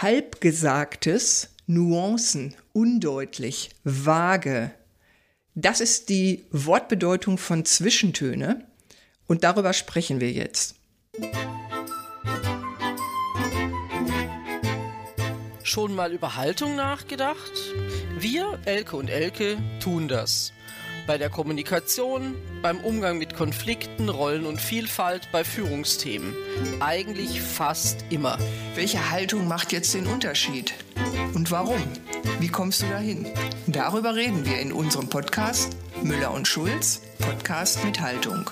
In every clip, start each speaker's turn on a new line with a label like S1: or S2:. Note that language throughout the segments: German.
S1: Halbgesagtes, Nuancen, undeutlich, vage. Das ist die Wortbedeutung von Zwischentöne und darüber sprechen wir jetzt.
S2: Schon mal über Haltung nachgedacht? Wir, Elke und Elke, tun das. Bei der Kommunikation, beim Umgang mit Konflikten, Rollen und Vielfalt, bei Führungsthemen. Eigentlich fast immer.
S1: Welche Haltung macht jetzt den Unterschied? Und warum? Wie kommst du dahin? Darüber reden wir in unserem Podcast Müller und Schulz, Podcast mit Haltung.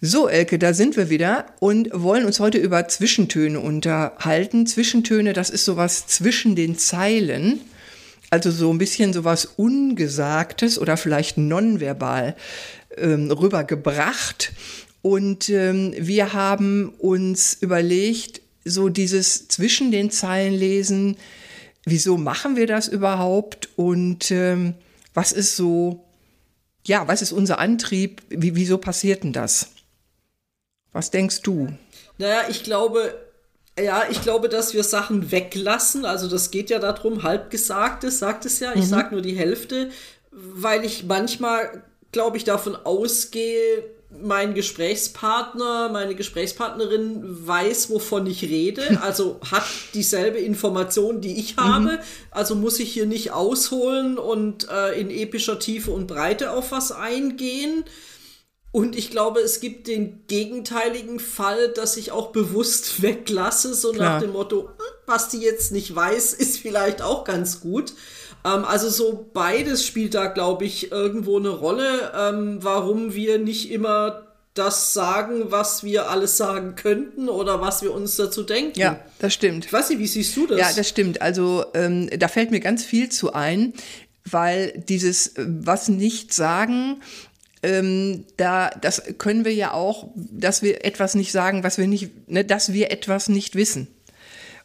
S1: So, Elke, da sind wir wieder und wollen uns heute über Zwischentöne unterhalten. Zwischentöne, das ist sowas zwischen den Zeilen. Also so ein bisschen sowas Ungesagtes oder vielleicht nonverbal ähm, rübergebracht. Und ähm, wir haben uns überlegt, so dieses zwischen den Zeilen lesen, wieso machen wir das überhaupt und ähm, was ist so, ja, was ist unser Antrieb, wie, wieso passiert denn das? Was denkst du?
S3: Naja, ich glaube, ja, ich glaube, dass wir Sachen weglassen. Also das geht ja darum, halbgesagtes, sagt es ja. Ich mhm. sage nur die Hälfte, weil ich manchmal, glaube ich, davon ausgehe, mein Gesprächspartner, meine Gesprächspartnerin weiß, wovon ich rede, also hat dieselbe Information, die ich habe, mhm. also muss ich hier nicht ausholen und äh, in epischer Tiefe und Breite auf was eingehen. Und ich glaube, es gibt den gegenteiligen Fall, dass ich auch bewusst weglasse, so Klar. nach dem Motto, hm, was die jetzt nicht weiß, ist vielleicht auch ganz gut. Ähm, also so beides spielt da, glaube ich, irgendwo eine Rolle, ähm, warum wir nicht immer das sagen, was wir alles sagen könnten oder was wir uns dazu denken.
S1: Ja, das stimmt.
S3: Ich weiß nicht, wie siehst du das?
S1: Ja, das stimmt. Also ähm, da fällt mir ganz viel zu ein, weil dieses äh, was nicht sagen ähm, da, das können wir ja auch, dass wir etwas nicht sagen, was wir nicht, ne, dass wir etwas nicht wissen.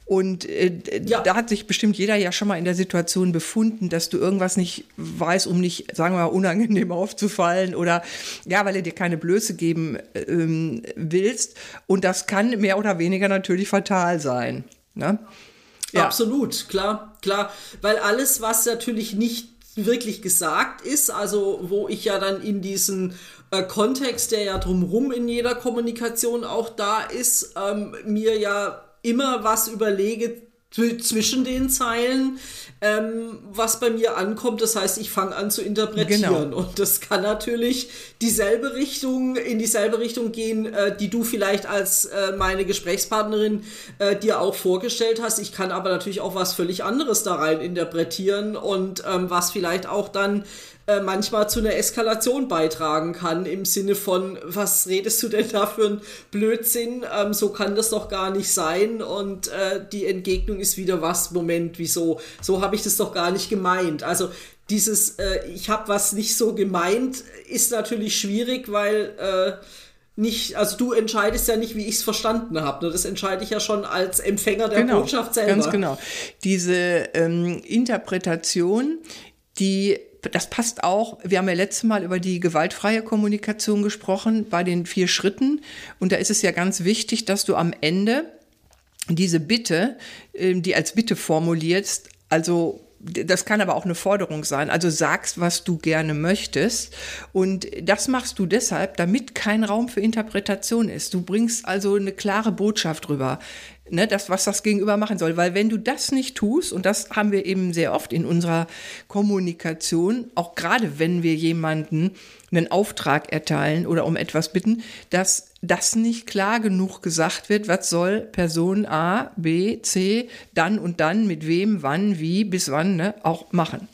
S1: Und äh, ja. da hat sich bestimmt jeder ja schon mal in der Situation befunden, dass du irgendwas nicht weißt, um nicht, sagen wir mal, unangenehm aufzufallen oder ja, weil er dir keine Blöße geben ähm, willst. Und das kann mehr oder weniger natürlich fatal sein. Ne?
S3: Ja. Absolut, klar, klar. Weil alles, was natürlich nicht wirklich gesagt ist, also wo ich ja dann in diesen äh, Kontext, der ja drumherum in jeder Kommunikation auch da ist, ähm, mir ja immer was überlege zwischen den Zeilen, ähm, was bei mir ankommt. Das heißt, ich fange an zu interpretieren. Genau. Und das kann natürlich dieselbe Richtung, in dieselbe Richtung gehen, äh, die du vielleicht als äh, meine Gesprächspartnerin äh, dir auch vorgestellt hast. Ich kann aber natürlich auch was völlig anderes da rein interpretieren und ähm, was vielleicht auch dann äh, manchmal zu einer Eskalation beitragen kann, im Sinne von, was redest du denn da für ein Blödsinn? Ähm, so kann das doch gar nicht sein. Und äh, die Entgegnung ist wieder was, Moment, wieso? So habe ich das doch gar nicht gemeint. Also dieses, äh, ich habe was nicht so gemeint, ist natürlich schwierig, weil äh, nicht, also du entscheidest ja nicht, wie ich es verstanden habe. Ne? Das entscheide ich ja schon als Empfänger der
S1: genau,
S3: Botschaft selber.
S1: Ganz genau. Diese ähm, Interpretation, die das passt auch. Wir haben ja letztes Mal über die gewaltfreie Kommunikation gesprochen bei den vier Schritten. Und da ist es ja ganz wichtig, dass du am Ende diese Bitte, ähm, die als Bitte formulierst, also das kann aber auch eine Forderung sein. Also sagst, was du gerne möchtest. Und das machst du deshalb, damit kein Raum für Interpretation ist. Du bringst also eine klare Botschaft rüber ne, das, was das Gegenüber machen soll. Weil wenn du das nicht tust, und das haben wir eben sehr oft in unserer Kommunikation, auch gerade wenn wir jemanden einen Auftrag erteilen oder um etwas bitten, dass das nicht klar genug gesagt wird, was soll Person A, B, C dann und dann mit wem, wann, wie, bis wann ne, auch machen.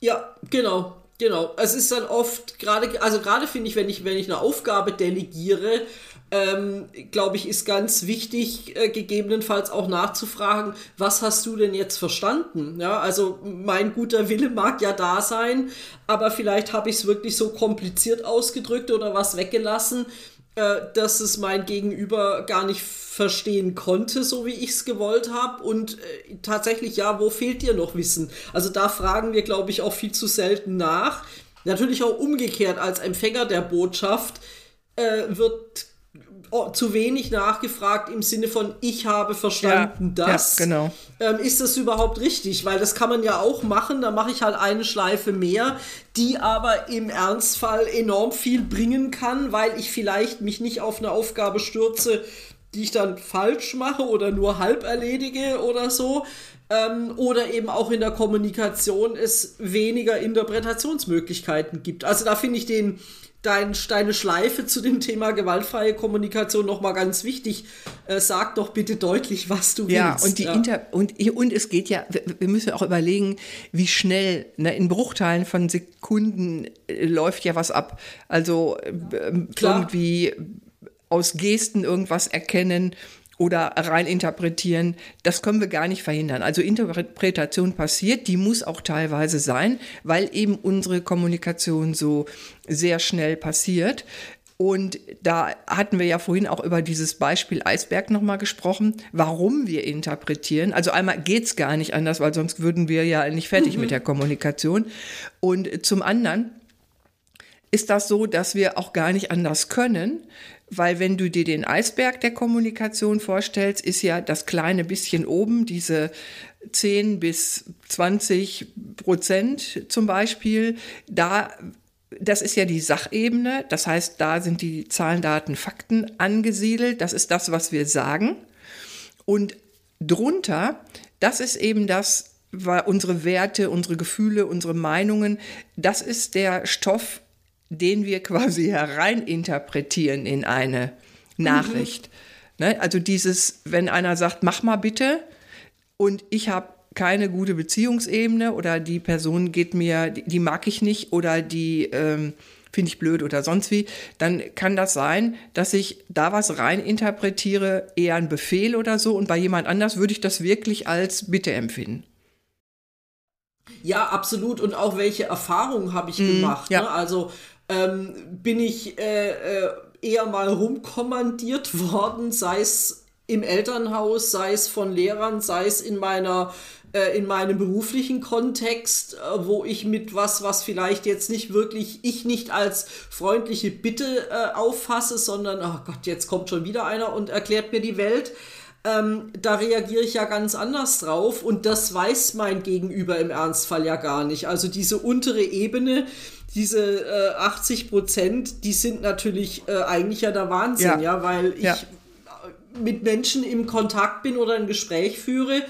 S3: Ja, genau. Genau, es ist dann oft gerade, also gerade finde ich, wenn ich, wenn ich eine Aufgabe delegiere, ähm, glaube ich, ist ganz wichtig, äh, gegebenenfalls auch nachzufragen, was hast du denn jetzt verstanden? Ja, also mein guter Wille mag ja da sein, aber vielleicht habe ich es wirklich so kompliziert ausgedrückt oder was weggelassen, äh, dass es mein Gegenüber gar nicht verstehen konnte, so wie ich es gewollt habe. Und äh, tatsächlich, ja, wo fehlt dir noch Wissen? Also da fragen wir, glaube ich, auch viel zu selten nach. Natürlich auch umgekehrt als Empfänger der Botschaft äh, wird oh, zu wenig nachgefragt im Sinne von, ich habe verstanden
S1: ja,
S3: das.
S1: Ja, genau.
S3: Ähm, ist das überhaupt richtig? Weil das kann man ja auch machen, da mache ich halt eine Schleife mehr, die aber im Ernstfall enorm viel bringen kann, weil ich vielleicht mich nicht auf eine Aufgabe stürze, die ich dann falsch mache oder nur halb erledige oder so. Ähm, oder eben auch in der Kommunikation es weniger Interpretationsmöglichkeiten gibt. Also da finde ich den, dein, deine Schleife zu dem Thema gewaltfreie Kommunikation nochmal ganz wichtig. Äh, sag doch bitte deutlich, was du
S1: ja,
S3: willst.
S1: Und, die
S3: ja,
S1: Inter und, und es geht ja, wir müssen auch überlegen, wie schnell, ne, in Bruchteilen von Sekunden äh, läuft ja was ab. Also äh, irgendwie aus Gesten irgendwas erkennen oder rein interpretieren, das können wir gar nicht verhindern. Also Interpretation passiert, die muss auch teilweise sein, weil eben unsere Kommunikation so sehr schnell passiert. Und da hatten wir ja vorhin auch über dieses Beispiel Eisberg nochmal gesprochen, warum wir interpretieren. Also einmal geht's gar nicht anders, weil sonst würden wir ja nicht fertig mhm. mit der Kommunikation. Und zum anderen ist das so, dass wir auch gar nicht anders können, weil wenn du dir den Eisberg der Kommunikation vorstellst, ist ja das kleine bisschen oben, diese 10 bis 20 Prozent zum Beispiel, da das ist ja die Sachebene, das heißt, da sind die Zahlen, Daten, Fakten angesiedelt, das ist das, was wir sagen. Und drunter, das ist eben das, unsere Werte, unsere Gefühle, unsere Meinungen, das ist der Stoff, den wir quasi hereininterpretieren in eine Nachricht. Mhm. Ne? Also dieses, wenn einer sagt, mach mal bitte, und ich habe keine gute Beziehungsebene oder die Person geht mir, die, die mag ich nicht oder die ähm, finde ich blöd oder sonst wie, dann kann das sein, dass ich da was reininterpretiere, eher ein Befehl oder so und bei jemand anders würde ich das wirklich als Bitte empfinden.
S3: Ja, absolut. Und auch welche Erfahrungen habe ich mm, gemacht. Ja. Ne? Also ähm, bin ich äh, äh, eher mal rumkommandiert worden, sei es im Elternhaus, sei es von Lehrern, sei es in meiner äh, in meinem beruflichen Kontext, äh, wo ich mit was, was vielleicht jetzt nicht wirklich ich nicht als freundliche Bitte äh, auffasse, sondern, oh Gott, jetzt kommt schon wieder einer und erklärt mir die Welt. Ähm, da reagiere ich ja ganz anders drauf und das weiß mein Gegenüber im Ernstfall ja gar nicht. Also diese untere Ebene, diese äh, 80 Prozent, die sind natürlich äh, eigentlich ja der Wahnsinn, ja, ja weil ich ja. mit Menschen im Kontakt bin oder ein Gespräch führe,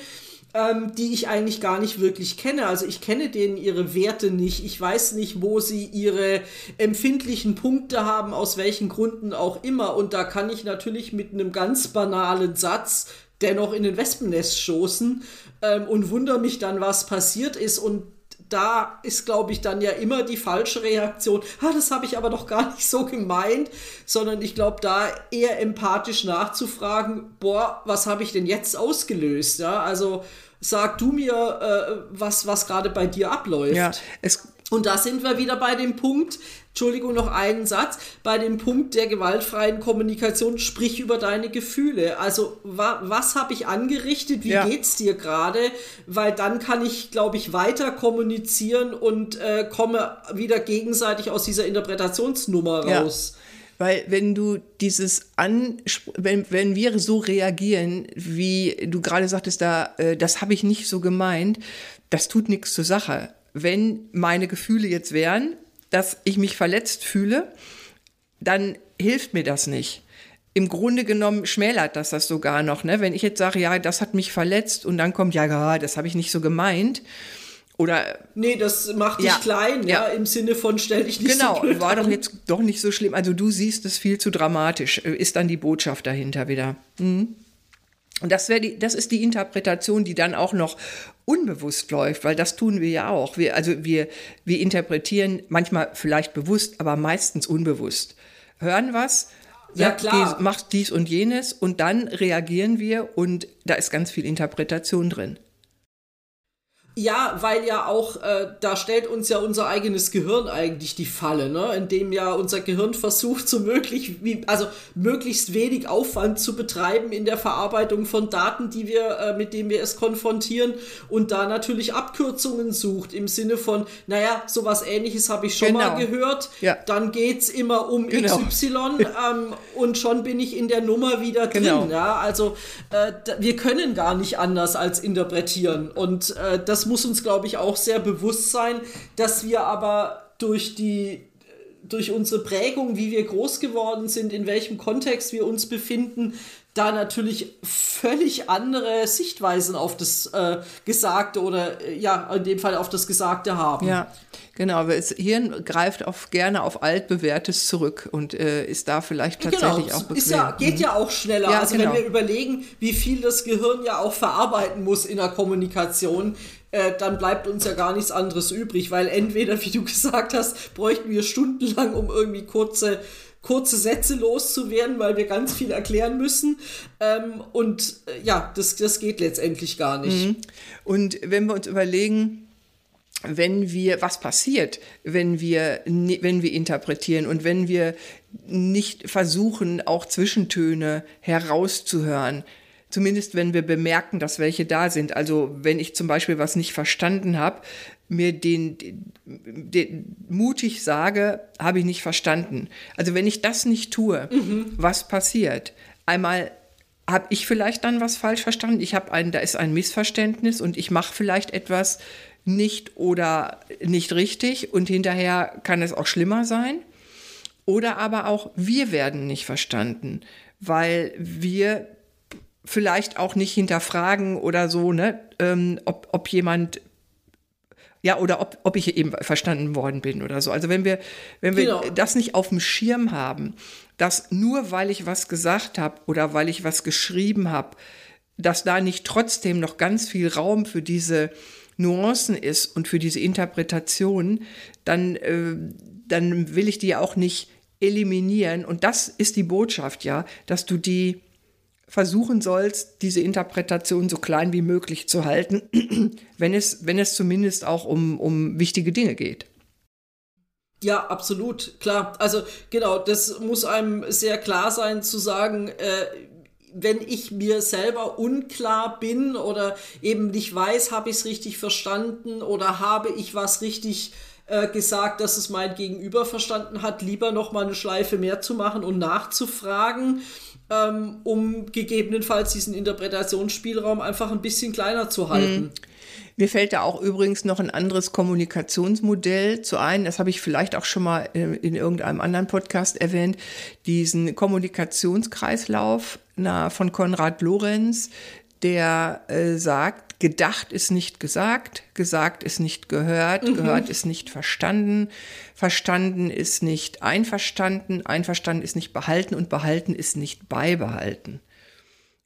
S3: ähm, die ich eigentlich gar nicht wirklich kenne. Also ich kenne denen ihre Werte nicht. Ich weiß nicht, wo sie ihre empfindlichen Punkte haben, aus welchen Gründen auch immer. Und da kann ich natürlich mit einem ganz banalen Satz dennoch in den Wespennest stoßen ähm, und wundere mich dann, was passiert ist. Und da ist, glaube ich, dann ja immer die falsche Reaktion. Ah, das habe ich aber doch gar nicht so gemeint, sondern ich glaube, da eher empathisch nachzufragen, boah, was habe ich denn jetzt ausgelöst? Ja, also sag du mir, äh, was, was gerade bei dir abläuft. Ja, und da sind wir wieder bei dem Punkt, Entschuldigung, noch einen Satz, bei dem Punkt der gewaltfreien Kommunikation, sprich über deine Gefühle. Also wa was habe ich angerichtet, wie ja. geht's dir gerade? Weil dann kann ich, glaube ich, weiter kommunizieren und äh, komme wieder gegenseitig aus dieser Interpretationsnummer raus.
S1: Ja. Weil wenn du dieses an, wenn, wenn wir so reagieren, wie du gerade sagtest, da, äh, das habe ich nicht so gemeint, das tut nichts zur Sache wenn meine Gefühle jetzt wären, dass ich mich verletzt fühle, dann hilft mir das nicht. Im Grunde genommen schmälert das das sogar noch. Ne? Wenn ich jetzt sage, ja, das hat mich verletzt und dann kommt, ja, das habe ich nicht so gemeint. Oder.
S3: Nee, das macht dich ja, klein, ja, ja, im Sinne von stell dich nicht
S1: genau,
S3: so
S1: Genau, war doch jetzt doch nicht so schlimm. Also du siehst es viel zu dramatisch, äh, ist dann die Botschaft dahinter wieder. Mhm. Und das, die, das ist die Interpretation, die dann auch noch unbewusst läuft, weil das tun wir ja auch. Wir, also wir, wir interpretieren manchmal vielleicht bewusst, aber meistens unbewusst. Hören was, ja, klar. macht dies und jenes und dann reagieren wir und da ist ganz viel Interpretation drin.
S3: Ja, weil ja auch, äh, da stellt uns ja unser eigenes Gehirn eigentlich die Falle, ne? indem ja unser Gehirn versucht, so möglich, wie, also möglichst wenig Aufwand zu betreiben in der Verarbeitung von Daten, die wir, äh, mit denen wir es konfrontieren und da natürlich Abkürzungen sucht im Sinne von, naja, sowas ähnliches habe ich schon genau. mal gehört, ja. dann geht's immer um genau. XY ähm, und schon bin ich in der Nummer wieder drin. Genau. Ja? Also äh, wir können gar nicht anders als interpretieren und äh, das muss uns, glaube ich, auch sehr bewusst sein, dass wir aber durch die durch unsere Prägung, wie wir groß geworden sind, in welchem Kontext wir uns befinden, da natürlich völlig andere Sichtweisen auf das äh, Gesagte oder äh, ja, in dem Fall auf das Gesagte haben.
S1: Ja, genau. Das Hirn greift auf, gerne auf altbewährtes zurück und äh, ist da vielleicht genau, tatsächlich genau, auch bequem.
S3: Ist ja, geht ja auch schneller. Ja, also genau. wenn wir überlegen, wie viel das Gehirn ja auch verarbeiten muss in der Kommunikation, äh, dann bleibt uns ja gar nichts anderes übrig, weil entweder, wie du gesagt hast, bräuchten wir stundenlang, um irgendwie kurze kurze Sätze loszuwerden, weil wir ganz viel erklären müssen. Ähm, und äh, ja, das, das geht letztendlich gar nicht. Mhm.
S1: Und wenn wir uns überlegen, wenn wir, was passiert, wenn wir, wenn wir interpretieren und wenn wir nicht versuchen, auch Zwischentöne herauszuhören, Zumindest wenn wir bemerken, dass welche da sind. Also wenn ich zum Beispiel was nicht verstanden habe, mir den, den, den, mutig sage, habe ich nicht verstanden. Also wenn ich das nicht tue, mhm. was passiert? Einmal habe ich vielleicht dann was falsch verstanden. Ich habe ein, da ist ein Missverständnis und ich mache vielleicht etwas nicht oder nicht richtig und hinterher kann es auch schlimmer sein. Oder aber auch wir werden nicht verstanden, weil wir vielleicht auch nicht hinterfragen oder so, ne, ähm, ob, ob jemand ja, oder ob, ob ich eben verstanden worden bin oder so. Also wenn wir, wenn wir genau. das nicht auf dem Schirm haben, dass nur weil ich was gesagt habe oder weil ich was geschrieben habe, dass da nicht trotzdem noch ganz viel Raum für diese Nuancen ist und für diese Interpretation, dann, äh, dann will ich die auch nicht eliminieren. Und das ist die Botschaft, ja, dass du die versuchen sollst, diese Interpretation so klein wie möglich zu halten, wenn es, wenn es zumindest auch um, um wichtige Dinge geht.
S3: Ja, absolut, klar. Also genau, das muss einem sehr klar sein zu sagen, äh, wenn ich mir selber unklar bin oder eben nicht weiß, habe ich es richtig verstanden oder habe ich was richtig äh, gesagt, dass es mein Gegenüber verstanden hat, lieber noch mal eine Schleife mehr zu machen und nachzufragen ähm, um gegebenenfalls diesen Interpretationsspielraum einfach ein bisschen kleiner zu halten. Mhm.
S1: Mir fällt da auch übrigens noch ein anderes Kommunikationsmodell zu ein. Das habe ich vielleicht auch schon mal äh, in irgendeinem anderen Podcast erwähnt. Diesen Kommunikationskreislauf von Konrad Lorenz, der äh, sagt, gedacht ist nicht gesagt, gesagt ist nicht gehört, mhm. gehört ist nicht verstanden, verstanden ist nicht einverstanden, einverstanden ist nicht behalten und behalten ist nicht beibehalten.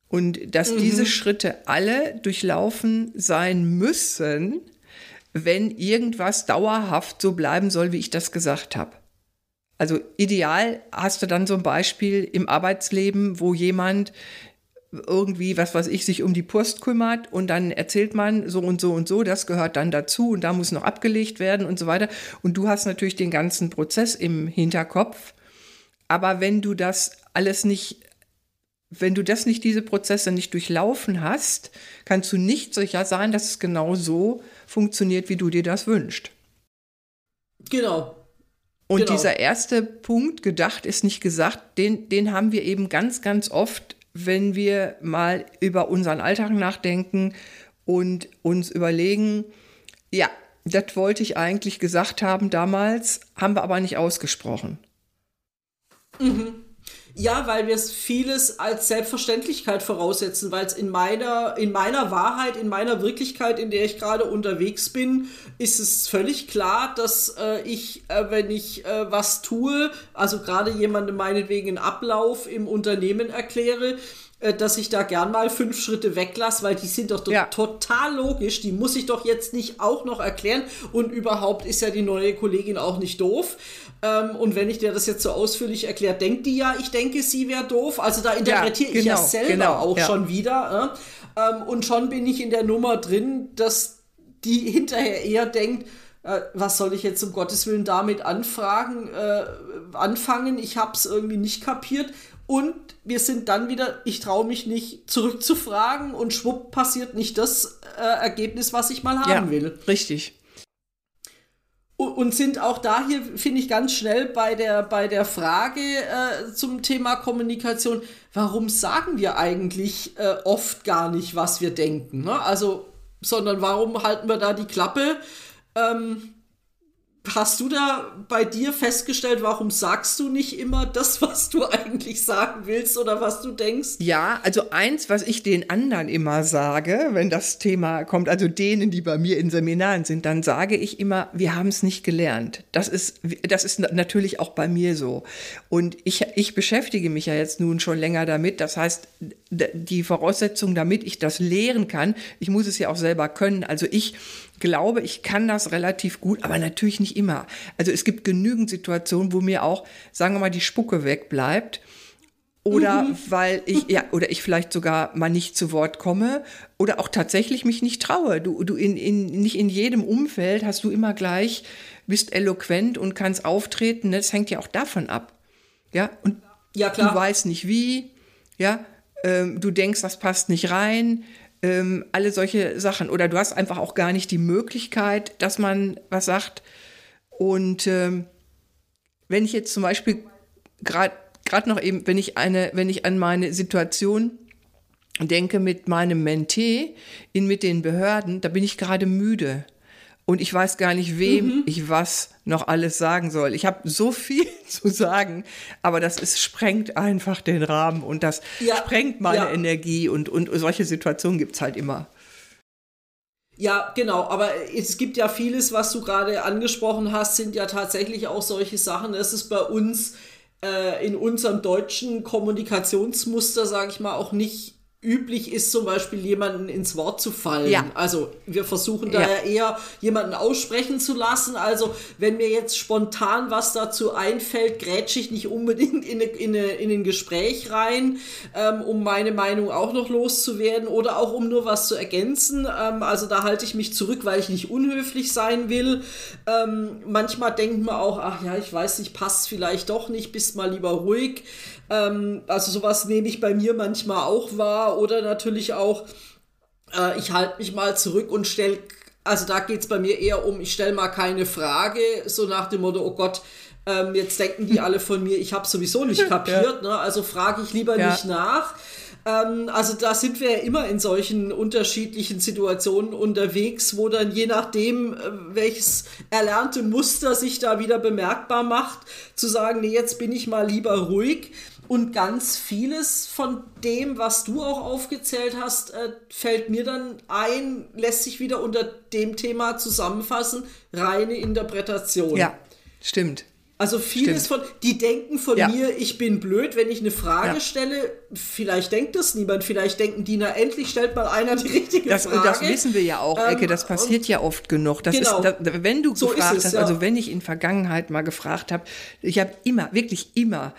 S1: Und dass mhm. diese Schritte alle durchlaufen sein müssen, wenn irgendwas dauerhaft so bleiben soll, wie ich das gesagt habe. Also ideal hast du dann so ein Beispiel im Arbeitsleben, wo jemand irgendwie, was weiß ich, sich um die Post kümmert und dann erzählt man so und so und so, das gehört dann dazu und da muss noch abgelegt werden und so weiter. Und du hast natürlich den ganzen Prozess im Hinterkopf. Aber wenn du das alles nicht, wenn du das nicht, diese Prozesse nicht durchlaufen hast, kannst du nicht sicher sein, dass es genau so funktioniert, wie du dir das wünschst.
S3: Genau,
S1: und genau. dieser erste Punkt, gedacht ist nicht gesagt, den, den haben wir eben ganz, ganz oft wenn wir mal über unseren Alltag nachdenken und uns überlegen, ja, das wollte ich eigentlich gesagt haben damals, haben wir aber nicht ausgesprochen.
S3: Mhm. Ja, weil wir vieles als Selbstverständlichkeit voraussetzen, weil es in meiner, in meiner Wahrheit, in meiner Wirklichkeit, in der ich gerade unterwegs bin, ist es völlig klar, dass äh, ich, äh, wenn ich äh, was tue, also gerade jemandem meinetwegen einen Ablauf im Unternehmen erkläre, dass ich da gern mal fünf Schritte weglasse, weil die sind doch ja. total logisch. Die muss ich doch jetzt nicht auch noch erklären. Und überhaupt ist ja die neue Kollegin auch nicht doof. Ähm, und wenn ich dir das jetzt so ausführlich erkläre, denkt die ja, ich denke, sie wäre doof. Also da interpretiere ja, genau, ich ja selber genau, auch ja. schon wieder. Äh? Ähm, und schon bin ich in der Nummer drin, dass die hinterher eher denkt, äh, was soll ich jetzt um Gottes Willen damit anfragen, äh, anfangen? Ich habe es irgendwie nicht kapiert. Und wir sind dann wieder, ich traue mich nicht zurückzufragen und schwupp passiert nicht das äh, Ergebnis, was ich mal haben ja, will.
S1: Richtig.
S3: Und sind auch da hier, finde ich, ganz schnell bei der, bei der Frage äh, zum Thema Kommunikation, warum sagen wir eigentlich äh, oft gar nicht, was wir denken? Ne? Also, sondern warum halten wir da die Klappe? Ähm, Hast du da bei dir festgestellt, warum sagst du nicht immer das, was du eigentlich sagen willst oder was du denkst?
S1: Ja, also eins, was ich den anderen immer sage, wenn das Thema kommt, also denen, die bei mir in Seminaren sind, dann sage ich immer, wir haben es nicht gelernt. Das ist, das ist natürlich auch bei mir so. Und ich, ich beschäftige mich ja jetzt nun schon länger damit. Das heißt, die Voraussetzung, damit ich das lehren kann, ich muss es ja auch selber können. Also ich glaube, ich kann das relativ gut, aber natürlich nicht immer. Also es gibt genügend Situationen, wo mir auch, sagen wir mal, die Spucke wegbleibt. Oder mhm. weil ich, ja, oder ich vielleicht sogar mal nicht zu Wort komme oder auch tatsächlich mich nicht traue. Du, du in, in, nicht in jedem Umfeld hast du immer gleich, bist eloquent und kannst auftreten. Das hängt ja auch davon ab. Ja, und ja, klar. du weißt nicht wie, ja, ähm, du denkst, das passt nicht rein, ähm, alle solche Sachen. Oder du hast einfach auch gar nicht die Möglichkeit, dass man was sagt. Und ähm, wenn ich jetzt zum Beispiel gerade gerade noch eben, wenn ich eine, wenn ich an meine Situation denke mit meinem Mentee in mit den Behörden, da bin ich gerade müde und ich weiß gar nicht, wem mhm. ich was noch alles sagen soll. Ich habe so viel zu sagen, aber das ist, sprengt einfach den Rahmen und das ja, sprengt meine ja. Energie und, und solche Situationen gibt es halt immer.
S3: Ja, genau, aber es gibt ja vieles, was du gerade angesprochen hast, sind ja tatsächlich auch solche Sachen. Es ist bei uns äh, in unserem deutschen Kommunikationsmuster, sage ich mal, auch nicht üblich ist, zum Beispiel jemanden ins Wort zu fallen. Ja. Also wir versuchen ja. eher jemanden aussprechen zu lassen. Also wenn mir jetzt spontan was dazu einfällt, grätsche ich nicht unbedingt in, in, in ein Gespräch rein, ähm, um meine Meinung auch noch loszuwerden oder auch um nur was zu ergänzen. Ähm, also da halte ich mich zurück, weil ich nicht unhöflich sein will. Ähm, manchmal denkt man auch, ach ja, ich weiß nicht, passt vielleicht doch nicht, bist mal lieber ruhig. Ähm, also sowas nehme ich bei mir manchmal auch wahr oder natürlich auch, äh, ich halte mich mal zurück und stelle, also da geht es bei mir eher um, ich stelle mal keine Frage, so nach dem Motto, oh Gott, ähm, jetzt denken die alle von mir, ich habe sowieso nicht kapiert, ja. ne? also frage ich lieber ja. nicht nach. Ähm, also da sind wir ja immer in solchen unterschiedlichen Situationen unterwegs, wo dann je nachdem, äh, welches erlernte Muster sich da wieder bemerkbar macht, zu sagen, nee, jetzt bin ich mal lieber ruhig. Und ganz vieles von dem, was du auch aufgezählt hast, äh, fällt mir dann ein, lässt sich wieder unter dem Thema zusammenfassen, reine Interpretation.
S1: Ja, stimmt.
S3: Also vieles Stimmt. von, die denken von ja. mir, ich bin blöd, wenn ich eine Frage ja. stelle. Vielleicht denkt das niemand, vielleicht denken die, na endlich stellt mal einer die richtige
S1: das,
S3: Frage.
S1: Das wissen wir ja auch, Ecke, das ähm, passiert ja oft genug. Das genau. ist, da, wenn du so gefragt es, hast, ja. also wenn ich in Vergangenheit mal gefragt habe, ich habe immer, wirklich immer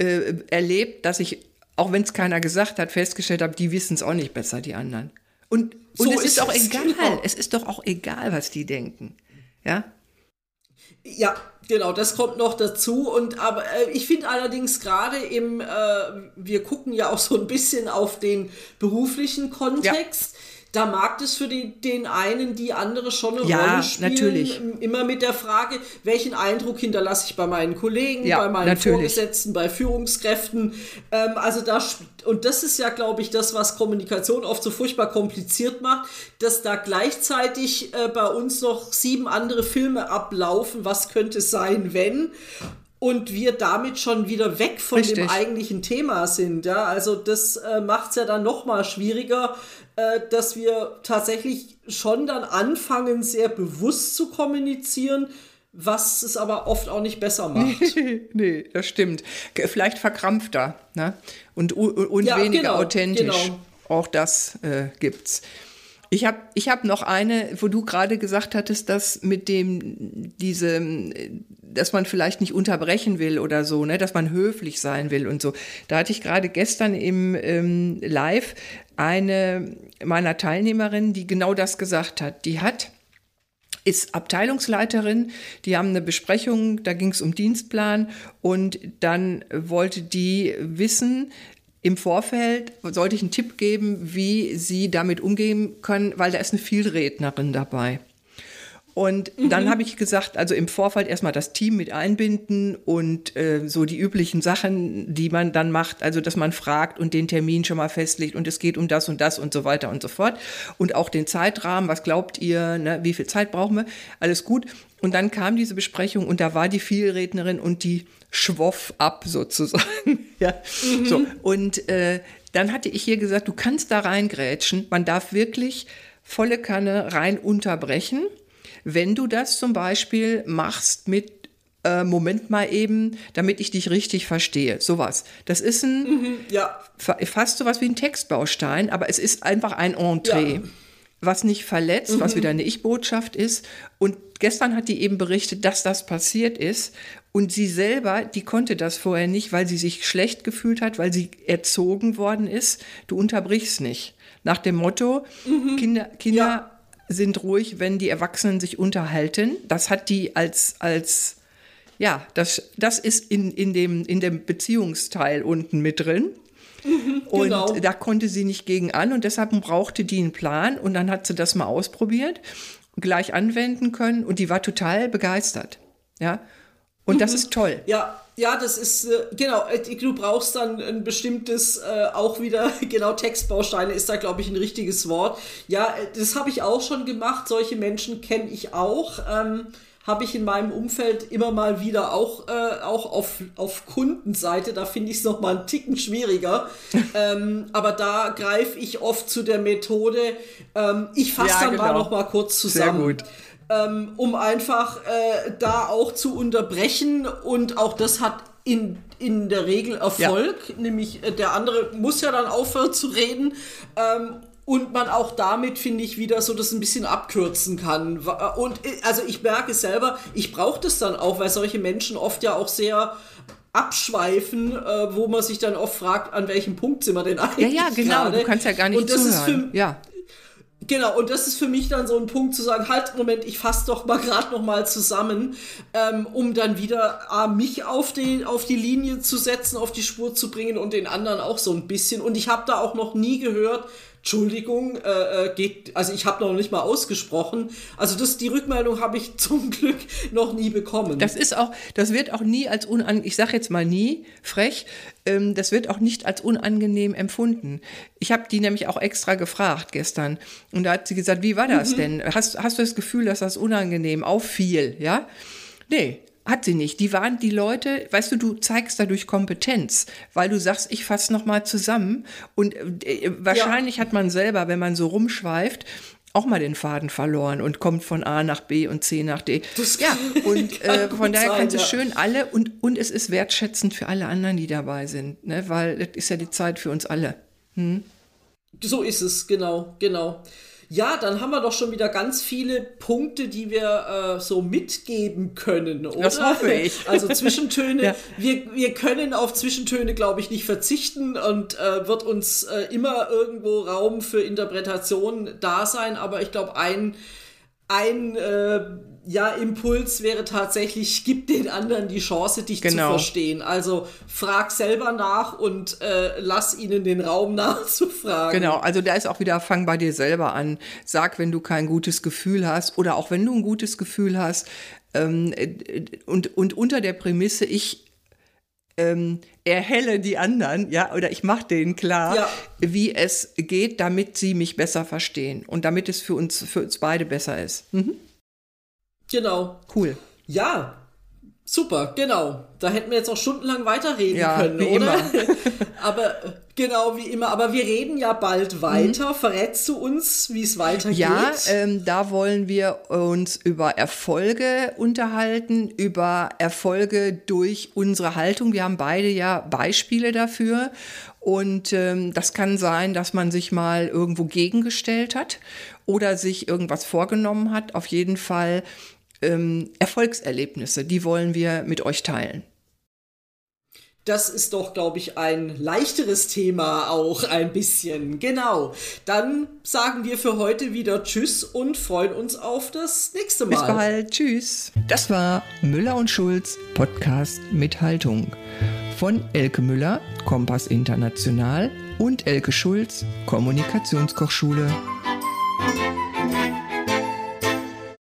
S1: äh, erlebt, dass ich, auch wenn es keiner gesagt hat, festgestellt habe, die wissen es auch nicht besser, die anderen. Und, und so es ist, ist auch egal, genau. es ist doch auch egal, was die denken. Ja?
S3: Ja, Genau, das kommt noch dazu. Und aber äh, ich finde allerdings gerade im, äh, wir gucken ja auch so ein bisschen auf den beruflichen Kontext. Ja da mag es für die, den einen die andere schon eine ja, Rolle spielen. Natürlich. Immer mit der Frage, welchen Eindruck hinterlasse ich bei meinen Kollegen, ja, bei meinen natürlich. Vorgesetzten, bei Führungskräften. Ähm, also da, und das ist ja, glaube ich, das, was Kommunikation oft so furchtbar kompliziert macht, dass da gleichzeitig äh, bei uns noch sieben andere Filme ablaufen. Was könnte sein, wenn? und wir damit schon wieder weg von Richtig. dem eigentlichen Thema sind. Ja? Also das äh, macht es ja dann noch mal schwieriger, äh, dass wir tatsächlich schon dann anfangen, sehr bewusst zu kommunizieren, was es aber oft auch nicht besser macht.
S1: nee, das stimmt. Vielleicht verkrampfter ne? und, und ja, weniger genau, authentisch. Genau. Auch das äh, gibt's. Ich habe ich hab noch eine, wo du gerade gesagt hattest, dass mit dem, diese, dass man vielleicht nicht unterbrechen will oder so, ne, dass man höflich sein will und so. Da hatte ich gerade gestern im ähm, Live eine meiner Teilnehmerinnen, die genau das gesagt hat. Die hat ist Abteilungsleiterin. Die haben eine Besprechung, da ging es um Dienstplan und dann wollte die wissen, im Vorfeld sollte ich einen Tipp geben, wie sie damit umgehen können, weil da ist eine Vielrednerin dabei. Und mhm. dann habe ich gesagt, also im Vorfeld erstmal das Team mit einbinden und äh, so die üblichen Sachen, die man dann macht, also dass man fragt und den Termin schon mal festlegt und es geht um das und das und so weiter und so fort. Und auch den Zeitrahmen, was glaubt ihr, ne, wie viel Zeit brauchen wir, alles gut. Und dann kam diese Besprechung und da war die Vielrednerin und die schwoff ab sozusagen. ja. Mhm. So. Und äh, dann hatte ich hier gesagt, du kannst da reingrätschen, man darf wirklich volle Kanne rein unterbrechen wenn du das zum Beispiel machst mit äh, Moment mal eben, damit ich dich richtig verstehe. Sowas. Das ist ein mhm, ja. fast sowas wie ein Textbaustein, aber es ist einfach ein Entree. Ja. Was nicht verletzt, mhm. was wieder eine Ich-Botschaft ist. Und gestern hat die eben berichtet, dass das passiert ist. Und sie selber, die konnte das vorher nicht, weil sie sich schlecht gefühlt hat, weil sie erzogen worden ist. Du unterbrichst nicht. Nach dem Motto, mhm. Kinder, Kinder ja sind ruhig, wenn die Erwachsenen sich unterhalten. Das hat die als, als ja, das, das ist in, in, dem, in dem Beziehungsteil unten mit drin. Mhm, genau. Und da konnte sie nicht gegen an und deshalb brauchte die einen Plan und dann hat sie das mal ausprobiert, gleich anwenden können und die war total begeistert. Ja. Und mhm. das ist toll.
S3: Ja, ja, das ist, äh, genau, äh, du brauchst dann ein bestimmtes, äh, auch wieder, genau, Textbausteine ist da, glaube ich, ein richtiges Wort. Ja, äh, das habe ich auch schon gemacht, solche Menschen kenne ich auch. Ähm, habe ich in meinem Umfeld immer mal wieder auch, äh, auch auf, auf Kundenseite, da finde ich es nochmal einen Ticken schwieriger. ähm, aber da greife ich oft zu der Methode, ähm, ich fasse ja, dann genau. mal noch mal kurz zusammen. Sehr gut ähm, um einfach äh, da auch zu unterbrechen. Und auch das hat in, in der Regel Erfolg, ja. nämlich äh, der andere muss ja dann aufhören zu reden. Ähm, und man auch damit, finde ich, wieder so das ein bisschen abkürzen kann. Äh, und äh, also ich merke selber, ich brauche das dann auch, weil solche Menschen oft ja auch sehr abschweifen, äh, wo man sich dann oft fragt, an welchem Punkt sind wir denn eigentlich?
S1: Ja, ja, genau. Grade? Du kannst ja gar nicht und das zuhören.
S3: Ist für, ja. Genau, und das ist für mich dann so ein Punkt zu sagen, halt, Moment, ich fasse doch mal gerade noch mal zusammen, ähm, um dann wieder äh, mich auf die, auf die Linie zu setzen, auf die Spur zu bringen und den anderen auch so ein bisschen. Und ich habe da auch noch nie gehört, Entschuldigung, äh, äh, geht, also ich habe noch nicht mal ausgesprochen. Also das, die Rückmeldung habe ich zum Glück noch nie bekommen.
S1: Das ist auch, das wird auch nie als unangenehm, ich sage jetzt mal nie, frech, ähm, das wird auch nicht als unangenehm empfunden. Ich habe die nämlich auch extra gefragt gestern und da hat sie gesagt, wie war das mhm. denn? Hast, hast du das Gefühl, dass das unangenehm auffiel, ja? Nee, hat sie nicht. Die waren die Leute, weißt du, du zeigst dadurch Kompetenz, weil du sagst, ich fasse nochmal zusammen. Und äh, wahrscheinlich ja. hat man selber, wenn man so rumschweift, auch mal den Faden verloren und kommt von A nach B und C nach D. Das ja, und äh, von daher kannst du ja. schön alle und, und es ist wertschätzend für alle anderen, die dabei sind, ne? weil das ist ja die Zeit für uns alle. Hm?
S3: So ist es, genau, genau. Ja, dann haben wir doch schon wieder ganz viele Punkte, die wir äh, so mitgeben können, oder?
S1: Das hoffe ich.
S3: Also Zwischentöne. ja. wir, wir können auf Zwischentöne, glaube ich, nicht verzichten und äh, wird uns äh, immer irgendwo Raum für Interpretation da sein. Aber ich glaube, ein, ein äh, ja, Impuls wäre tatsächlich, gib den anderen die Chance, dich genau. zu verstehen. Also frag selber nach und äh, lass ihnen den Raum nachzufragen.
S1: Genau, also da ist auch wieder, fang bei dir selber an. Sag, wenn du kein gutes Gefühl hast oder auch wenn du ein gutes Gefühl hast. Ähm, und, und unter der Prämisse, ich ähm, erhelle die anderen, ja, oder ich mache denen klar, ja. wie es geht, damit sie mich besser verstehen und damit es für uns, für uns beide besser ist. Mhm.
S3: Genau.
S1: Cool.
S3: Ja, super, genau. Da hätten wir jetzt auch stundenlang weiterreden ja, können, oder? aber genau wie immer. Aber wir reden ja bald weiter. Mhm. Verrätst du uns, wie es weitergeht?
S1: Ja, ähm, da wollen wir uns über Erfolge unterhalten, über Erfolge durch unsere Haltung. Wir haben beide ja Beispiele dafür. Und ähm, das kann sein, dass man sich mal irgendwo gegengestellt hat oder sich irgendwas vorgenommen hat. Auf jeden Fall ähm, Erfolgserlebnisse, die wollen wir mit euch teilen.
S3: Das ist doch, glaube ich, ein leichteres Thema auch ein bisschen. Genau. Dann sagen wir für heute wieder Tschüss und freuen uns auf das nächste Mal.
S1: Bis bald. Tschüss. Das war Müller und Schulz Podcast mit Haltung. Von Elke Müller, Kompass International und Elke Schulz, Kommunikationskochschule.